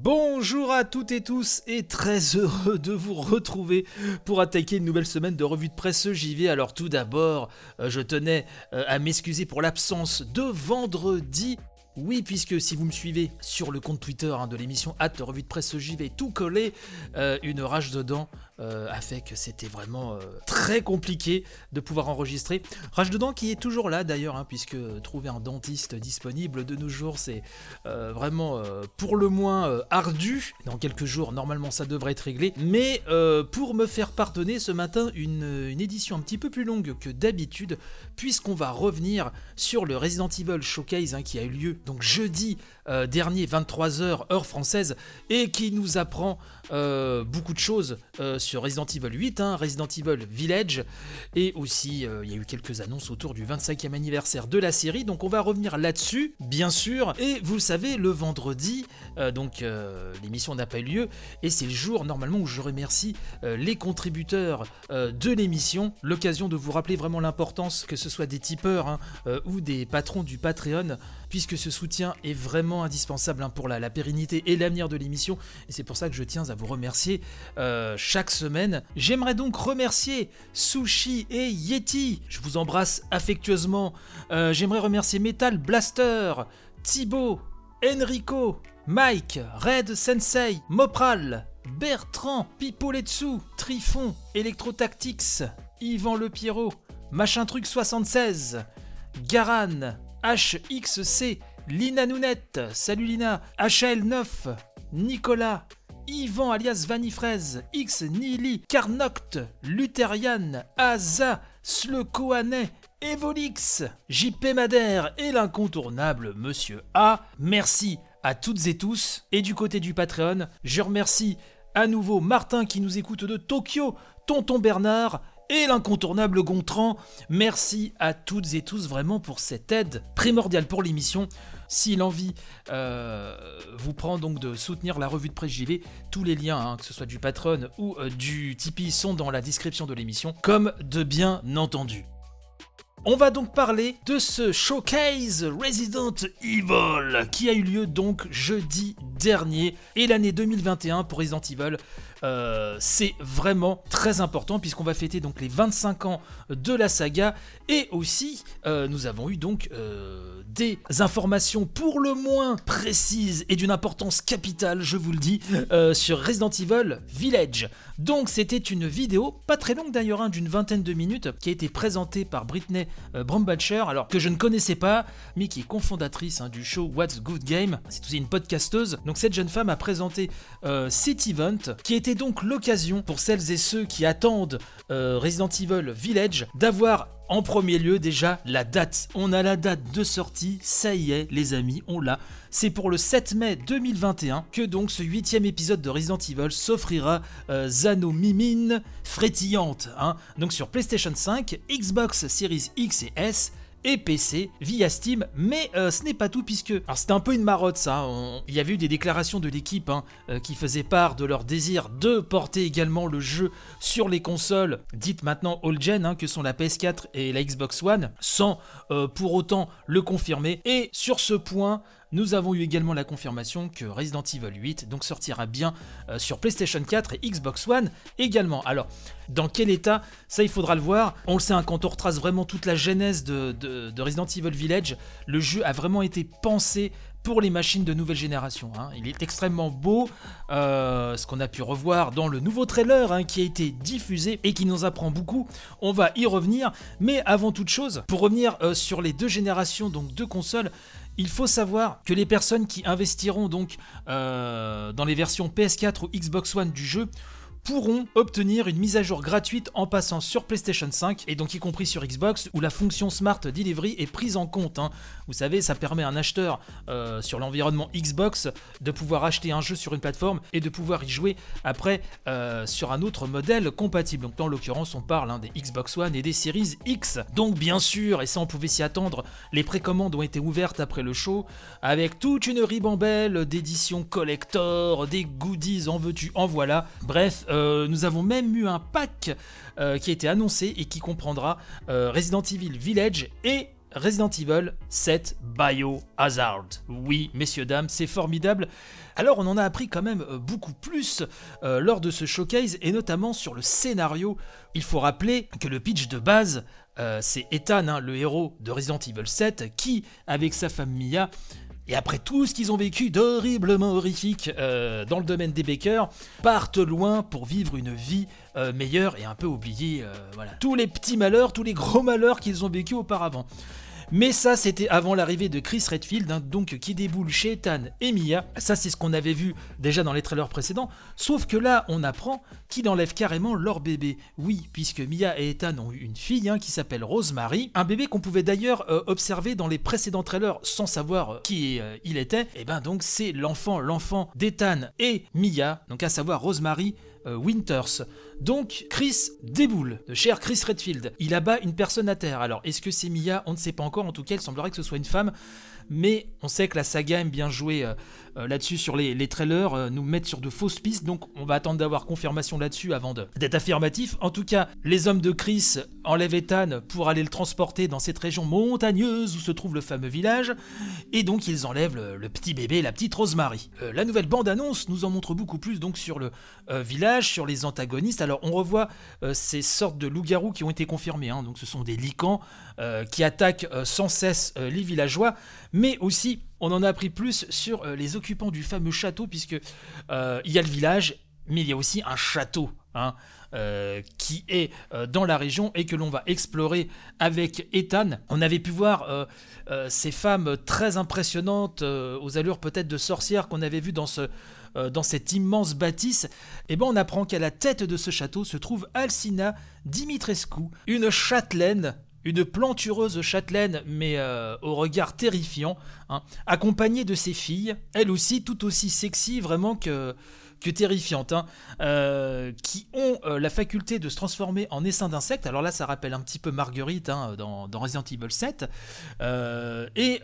Bonjour à toutes et tous et très heureux de vous retrouver pour attaquer une nouvelle semaine de revue de presse JV. Alors tout d'abord, euh, je tenais euh, à m'excuser pour l'absence de vendredi. Oui, puisque si vous me suivez sur le compte Twitter hein, de l'émission Hâte Revue de Presse JV, tout collé, euh, une rage dedans euh, a fait que c'était vraiment euh, très compliqué de pouvoir enregistrer. Rage dedans qui est toujours là d'ailleurs, hein, puisque trouver un dentiste disponible de nos jours, c'est euh, vraiment pour le moins ardu. Dans quelques jours, normalement, ça devrait être réglé. Mais pour me faire pardonner ce matin, une, édition un petit peu plus longue que d'habitude, puisqu'on va revenir sur le Resident Evil Showcase hein, qui a eu lieu donc jeudi dernier, 23h, heure française, et qui nous apprend beaucoup de choses sur Resident Evil 8, hein, Resident Evil Village, et aussi euh, il y a eu quelques annonces autour du 25e anniversaire de la série, donc on va revenir là-dessus, bien sûr, et vous le savez, le vendredi, euh, donc euh, l'émission n'a pas eu lieu, et c'est le jour normalement où je remercie les contributeurs de l'émission, l'occasion de vous rappeler vraiment l'importance que ce soit des tipeurs hein, ou des patrons du Patreon, puisque ce soutien est vraiment indispensable hein, pour la, pérennité et l'avenir de l'émission, et c'est pour ça que je tiens à vous remercier chaque semaine. J'aimerais donc remercier Sushi et Yeti, je vous embrasse affectueusement. J'aimerais remercier Metal Blaster, Thibaut, Enrico, Mike, Red Sensei, Mopral, Bertrand, Pipoletsu, Trifon, Electrotactics, Yvan Le Machin Truc 76, Garan, HXC, Lina Nounette, salut Lina, HL9, Nicolas, Yvan alias Vanifraise, X Nili, Carnoct, Lutherian, Aza, Slekoanet, Evolix, JP Madère et l'incontournable Monsieur A. Merci à toutes et tous. Et du côté du Patreon, je remercie à nouveau Martin qui nous écoute de Tokyo, Tonton Bernard et l'incontournable Gontran. Merci à toutes et tous vraiment pour cette aide primordiale pour l'émission. Si l'envie euh, vous prend donc de soutenir la revue de presse JV, tous les liens, hein, que ce soit du Patreon ou euh, du Tipeee, sont dans la description de l'émission, comme de bien entendu. On va donc parler de ce showcase Resident Evil qui a eu lieu donc jeudi dernier et l'année 2021 pour Resident Evil. Euh, c'est vraiment très important puisqu'on va fêter donc les 25 ans de la saga et aussi nous avons eu donc des informations pour le moins précises et d'une importance capitale, je vous le dis, euh, sur Resident Evil Village. Donc c'était une vidéo, pas très longue d'ailleurs, hein, d'une vingtaine de minutes, qui a été présentée par Britney euh, Brombacher, alors que je ne connaissais pas, mais qui est cofondatrice hein, du show What's Good Game. C'est aussi une podcasteuse. Donc cette jeune femme a présenté euh, cet event, qui était donc l'occasion pour celles et ceux qui attendent Resident Evil Village d'avoir en premier lieu, déjà, la date. On a la date de sortie, ça y est, les amis, on l'a. C'est pour le 7 mai 2021 que donc ce huitième épisode de Resident Evil s'offrira euh, Zano Mimine frétillante. Hein. Donc sur PlayStation 5, Xbox Series X et S, et PC via Steam, mais euh, ce n'est pas tout puisque alors c'était un peu une marotte ça. Il y avait eu des déclarations de l'équipe hein, euh, qui faisaient part de leur désir de porter également le jeu sur les consoles dites maintenant all gen hein, que sont la PS4 et la Xbox One, sans euh, pour autant le confirmer. Et sur ce point, nous avons eu également la confirmation que Resident Evil 8 donc sortira bien euh, sur PlayStation 4 et Xbox One également. Alors, dans quel état Ça, il faudra le voir. On le sait, hein, quand on retrace vraiment toute la genèse de, Resident Evil Village, le jeu a vraiment été pensé pour les machines de nouvelle génération. Hein. Il est extrêmement beau, euh, ce qu'on a pu revoir dans le nouveau trailer hein, qui a été diffusé et qui nous apprend beaucoup. On va y revenir, mais avant toute chose, pour revenir euh, sur les deux générations donc deux consoles, il faut savoir que les personnes qui investiront donc euh, dans les versions PS4 ou Xbox One du jeu pourront obtenir une mise à jour gratuite en passant sur PlayStation 5 et donc y compris sur Xbox où la fonction Smart Delivery est prise en compte. Hein. Vous savez, ça permet à un acheteur euh, sur l'environnement Xbox de pouvoir acheter un jeu sur une plateforme et de pouvoir y jouer après euh, sur un autre modèle compatible. Donc en l'occurrence, on parle hein, des Xbox One et des Series X. Donc bien sûr, et ça on pouvait s'y attendre, les précommandes ont été ouvertes après le show avec toute une ribambelle d'éditions collector, des goodies en veux-tu, en voilà. Bref, euh, nous avons même eu un pack euh, qui a été annoncé et qui comprendra euh, Resident Evil Village et Resident Evil 7 Biohazard. Oui, messieurs, dames, c'est formidable. Alors on en a appris quand même beaucoup plus lors de ce showcase et notamment sur le scénario. Il faut rappeler que le pitch de base, c'est Ethan, hein, le héros de Resident Evil 7, qui, avec sa femme Mia, et après tout ce qu'ils ont vécu d'horriblement horrifique dans le domaine des Baker, partent loin pour vivre une vie meilleure et un peu oublier voilà, tous les petits malheurs, tous les gros malheurs qu'ils ont vécu auparavant. Mais ça, c'était avant l'arrivée de Chris Redfield, hein, donc qui déboule chez Ethan et Mia. Ça, c'est ce qu'on avait vu déjà dans les trailers précédents. Sauf que là, on apprend qu'il enlève carrément leur bébé. Oui, puisque Mia et Ethan ont eu une fille hein, qui s'appelle Rosemary. Un bébé qu'on pouvait d'ailleurs euh, observer dans les précédents trailers sans savoir euh, qui euh, il était. Et ben donc, c'est l'enfant, l'enfant d'Ethan et Mia, donc à savoir Rosemary Winters. Donc Chris déboule, de cher Chris Redfield. Il abat une personne à terre. Alors est-ce que c'est Mia? On ne sait pas encore. En tout cas, il semblerait que ce soit une femme mais on sait que la saga aime bien jouer euh, euh, là-dessus sur les, trailers, euh, nous mettre sur de fausses pistes, donc on va attendre d'avoir confirmation là-dessus avant d'être affirmatif. En tout cas, les hommes de Chris enlèvent Ethan pour aller le transporter dans cette région montagneuse où se trouve le fameux village, et donc ils enlèvent le, petit bébé, la petite Rosemary. la nouvelle bande-annonce nous en montre beaucoup plus donc sur le village, sur les antagonistes. Alors on revoit ces sortes de loups-garous qui ont été confirmés, hein. donc ce sont des licans qui attaquent sans cesse les villageois, mais aussi on en a appris plus sur euh, les occupants du fameux château, puisque euh, il y a le village, mais il y a aussi un château. Hein, euh, qui est dans la région et que l'on va explorer avec Ethan. On avait pu voir ces femmes très impressionnantes, aux allures peut-être de sorcières qu'on avait vues dans ce, dans cette immense bâtisse, et eh ben on apprend qu'à la tête de ce château se trouve Alcina Dimitrescu, une châtelaine une plantureuse châtelaine, mais euh, au regard terrifiant, hein, accompagnée de ses filles, elle aussi tout aussi sexy vraiment que, que terrifiante, hein, euh, qui ont euh, la faculté de se transformer en essaim d'insectes. Alors là, ça rappelle un petit peu Marguerite hein, dans, Resident Evil 7. et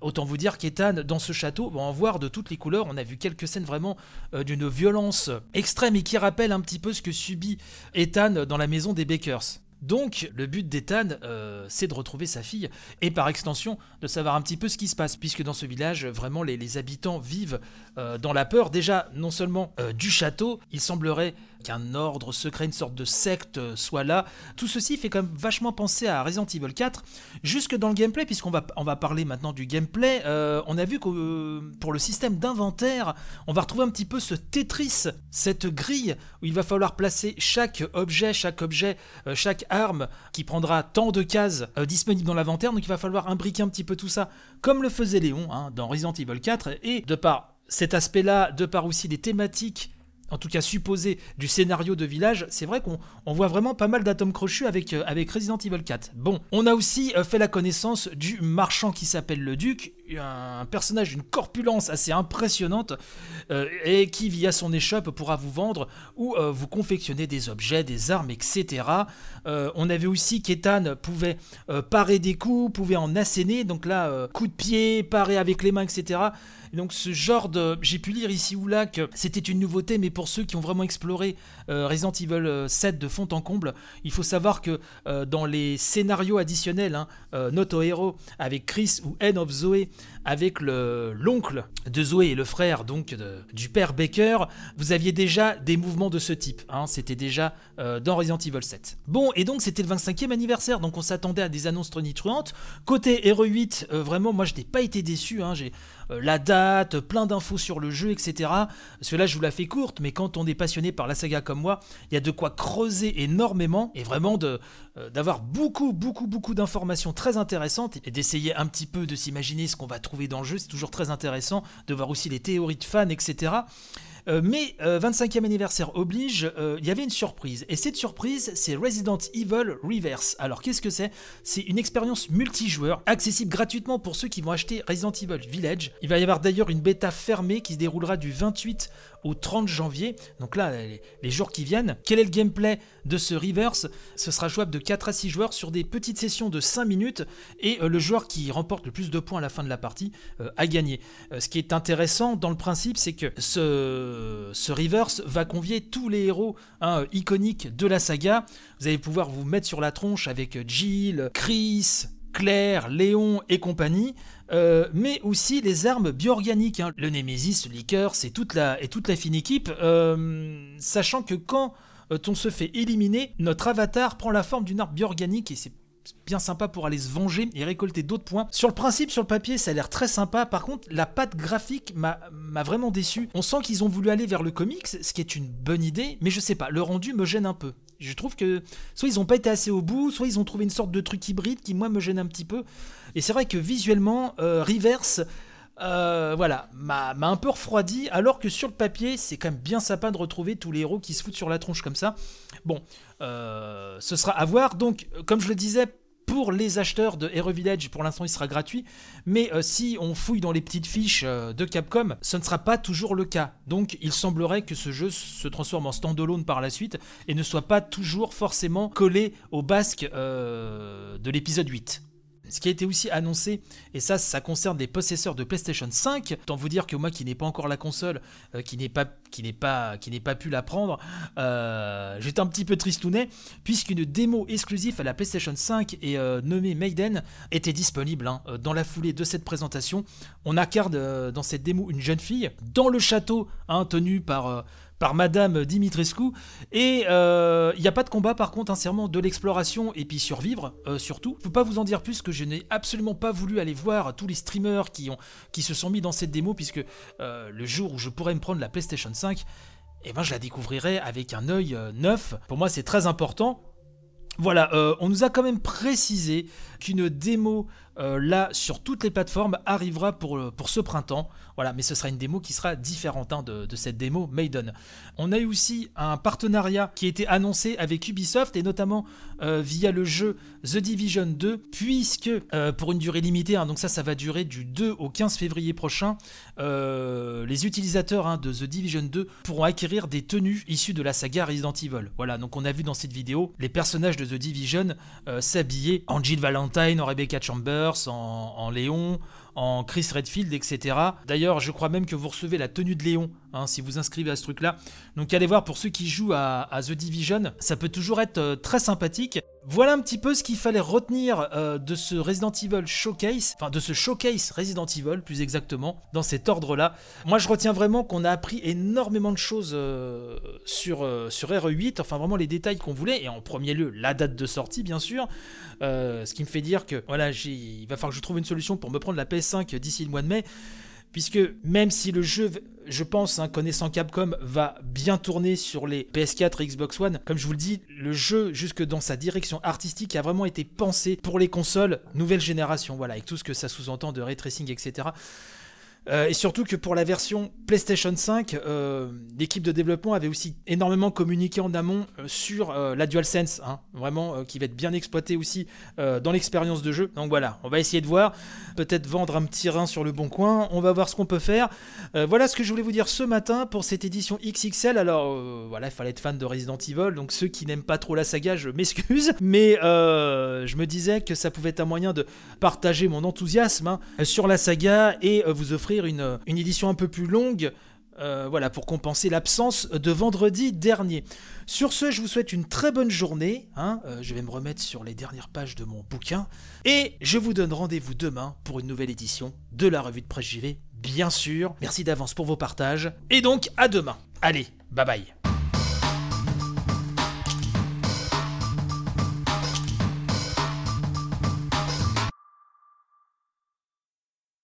autant vous dire qu'Ethan, dans ce château, va en voir de toutes les couleurs. On a vu quelques scènes vraiment d'une violence extrême et qui rappelle un petit peu ce que subit Ethan dans la maison des Bakers. Donc, le but d'Ethan, euh, c'est de retrouver sa fille et par extension de savoir un petit peu ce qui se passe, puisque dans ce village, vraiment, les, habitants vivent euh, dans la peur. Déjà, non seulement euh, du château, il semblerait qu'un ordre secret, une sorte de secte soit là. Tout ceci fait quand même vachement penser à Resident Evil 4, jusque dans le gameplay, puisqu'on va, parler maintenant du gameplay. Euh, on a vu que euh, pour le système d'inventaire, on va retrouver un petit peu ce Tetris, cette grille où il va falloir placer chaque objet, chaque objet, euh, chaque arme qui prendra tant de cases disponibles dans l'inventaire. Donc il va falloir imbriquer un petit peu tout ça, comme le faisait Léon hein, dans Resident Evil 4, et de par cet aspect-là, de par aussi les thématiques en tout cas supposé, du scénario de village, c'est vrai qu'on voit vraiment pas mal d'atomes crochus avec, euh, avec Resident Evil 4. Bon, on a aussi euh, fait la connaissance du marchand qui s'appelle le Duc, un personnage d'une corpulence assez impressionnante euh, et qui via son échoppe pourra vous vendre ou vous confectionner des objets, des armes, etc. on avait aussi qu'Ethan pouvait parer des coups, pouvait en asséner, donc là, coup de pied, parer avec les mains, etc donc ce genre de... J'ai pu lire ici ou là que c'était une nouveauté, mais pour ceux qui ont vraiment exploré euh, Resident Evil 7 euh, de fond en comble, il faut savoir que euh, dans les scénarios additionnels, hein, Noto Hero avec Chris ou End of Zoe avec l'oncle de Zoé et le frère donc du père Baker, vous aviez déjà des mouvements de ce type. Hein, c'était déjà dans Resident Evil 7. Bon, et donc c'était le 25e anniversaire, donc on s'attendait à des annonces tonitruantes. Côté Hero 8, vraiment, moi je n'ai pas été déçu. Hein, la date, plein d'infos sur le jeu, etc. Cela, je vous la fais courte, mais quand on est passionné par la saga comme moi, il y a de quoi creuser énormément et vraiment euh, d'avoir beaucoup, beaucoup, beaucoup d'informations très intéressantes et d'essayer un petit peu de s'imaginer ce qu'on va trouver dans le jeu. C'est toujours très intéressant de voir aussi les théories de fans, etc. Euh, mais 25e euh, anniversaire oblige, euh, il y avait une surprise. Et cette surprise, c'est Resident Evil Reverse. Alors qu'est-ce que c'est? C'est une expérience multijoueur, accessible gratuitement pour ceux qui vont acheter Resident Evil Village. Il va y avoir d'ailleurs une bêta fermée qui se déroulera du 28 au 30 janvier. Donc là, les, jours qui viennent. Quel est le gameplay de ce Reverse Ce sera jouable de 4 à 6 joueurs sur des petites sessions de 5 minutes et le joueur qui remporte le plus de points à la fin de la partie a gagné. ce qui est intéressant dans le principe, c'est que ce ce, reverse va convier tous les héros hein, iconiques de la saga. Vous allez pouvoir vous mettre sur la tronche avec Jill, Chris, Claire, Léon et compagnie, euh, mais aussi les armes bioorganiques. Hein. Le Nemesis, le Liqueur, c'est toute la, et toute la fine équipe, euh, sachant que quand euh, on se fait éliminer, notre avatar prend la forme d'une arme bioorganique et c'est bien sympa pour aller se venger et récolter d'autres points. Sur le principe, sur le papier, ça a l'air très sympa. Par contre, la patte graphique m'a vraiment déçu. On sent qu'ils ont voulu aller vers le comics, ce qui est une bonne idée, mais je sais pas, le rendu me gêne un peu. Je trouve que soit ils n'ont pas été assez au bout, soit ils ont trouvé une sorte de truc hybride qui, moi, me gêne un petit peu. Et c'est vrai que visuellement, euh, Reverse. Euh, voilà, m'a un peu refroidi, alors que sur le papier, c'est quand même bien sympa de retrouver tous les héros qui se foutent sur la tronche comme ça. Bon, euh, ce sera à voir. Donc, comme je le disais, pour les acheteurs de Hero Village, pour l'instant, il sera gratuit. Mais si on fouille dans les petites fiches de Capcom, ce ne sera pas toujours le cas. Donc, il semblerait que ce jeu se transforme en standalone par la suite et ne soit pas toujours forcément collé au basque de l'épisode 8. Ce qui a été aussi annoncé, et ça, ça concerne les possesseurs de PlayStation 5. Tant vous dire que moi, qui n'ai pas encore la console, euh, qui n'ai pas, qui n'ai pas, qui n'ai pas pu la prendre, euh, j'étais un petit peu tristounet, puisqu'une démo exclusive à la PlayStation 5 et euh, nommée Maiden était disponible hein, dans la foulée de cette présentation. On incarne dans cette démo une jeune fille dans le château, hein, tenu par par Madame Dimitrescu. Et il euh, n'y a pas de combat par contre, sincèrement, de l'exploration et puis survivre euh, surtout. Je peux pas vous en dire plus que je n'ai absolument pas voulu aller voir tous les streamers qui, ont, qui se sont mis dans cette démo puisque euh, le jour où je pourrais me prendre la PlayStation 5, eh ben, je la découvrirai avec un œil neuf. Pour moi, c'est très important. Voilà, on nous a quand même précisé qu'une démo euh, là sur toutes les plateformes arrivera pour, euh, pour ce printemps. Voilà, mais ce sera une démo qui sera différente hein, de, cette démo Maiden. On a eu aussi un partenariat qui a été annoncé avec Ubisoft et notamment euh, via le jeu The Division 2, puisque pour une durée limitée, hein, donc ça, ça va durer du 2 au 15 février prochain, les utilisateurs hein, de The Division 2 pourront acquérir des tenues issues de la saga Resident Evil. Voilà, donc on a vu dans cette vidéo les personnages de The Division s'habiller en Jill Valentine, en Rebecca Chambers, en, Léon, en Chris Redfield, etc. D'ailleurs, je crois même que vous recevez la tenue de Léon hein, si vous inscrivez à ce truc-là. Donc allez voir pour ceux qui jouent à, The Division, ça peut toujours être euh, très sympathique. Voilà un petit peu ce qu'il fallait retenir euh, de ce Resident Evil Showcase, enfin de ce Showcase Resident Evil plus exactement, dans cet ordre-là. Moi je retiens vraiment qu'on a appris énormément de choses euh, sur, sur RE8, enfin vraiment les détails qu'on voulait, et en premier lieu la date de sortie bien sûr, ce qui me fait dire que voilà, il va falloir que je trouve une solution pour me prendre la PS5 d'ici le mois de mai puisque même si le jeu, je pense, hein, connaissant Capcom, va bien tourner sur les PS4 et Xbox One, comme je vous le dis, le jeu, jusque dans sa direction artistique, a vraiment été pensé pour les consoles nouvelle génération, voilà, avec tout ce que ça sous-entend de ray tracing, etc. Euh, et surtout que pour la version PlayStation 5, euh, l'équipe de développement avait aussi énormément communiqué en amont euh, sur la DualSense, hein, vraiment qui va être bien exploitée aussi dans l'expérience de jeu. Donc voilà, on va essayer de voir, peut-être vendre un petit rein sur le bon coin, on va voir ce qu'on peut faire. voilà ce que je voulais vous dire ce matin pour cette édition XXL. Alors voilà, il fallait être fan de Resident Evil, donc ceux qui n'aiment pas trop la saga, je m'excuse, mais je me disais que ça pouvait être un moyen de partager mon enthousiasme hein, sur la saga et vous offrir une, édition un peu plus longue. Euh, voilà, pour compenser l'absence de vendredi dernier. Sur ce, je vous souhaite une très bonne journée. Hein. Euh, je vais me remettre sur les dernières pages de mon bouquin. Et je vous donne rendez-vous demain pour une nouvelle édition de la revue de presse JV, bien sûr. Merci d'avance pour vos partages. Et donc, à demain. Allez, bye bye.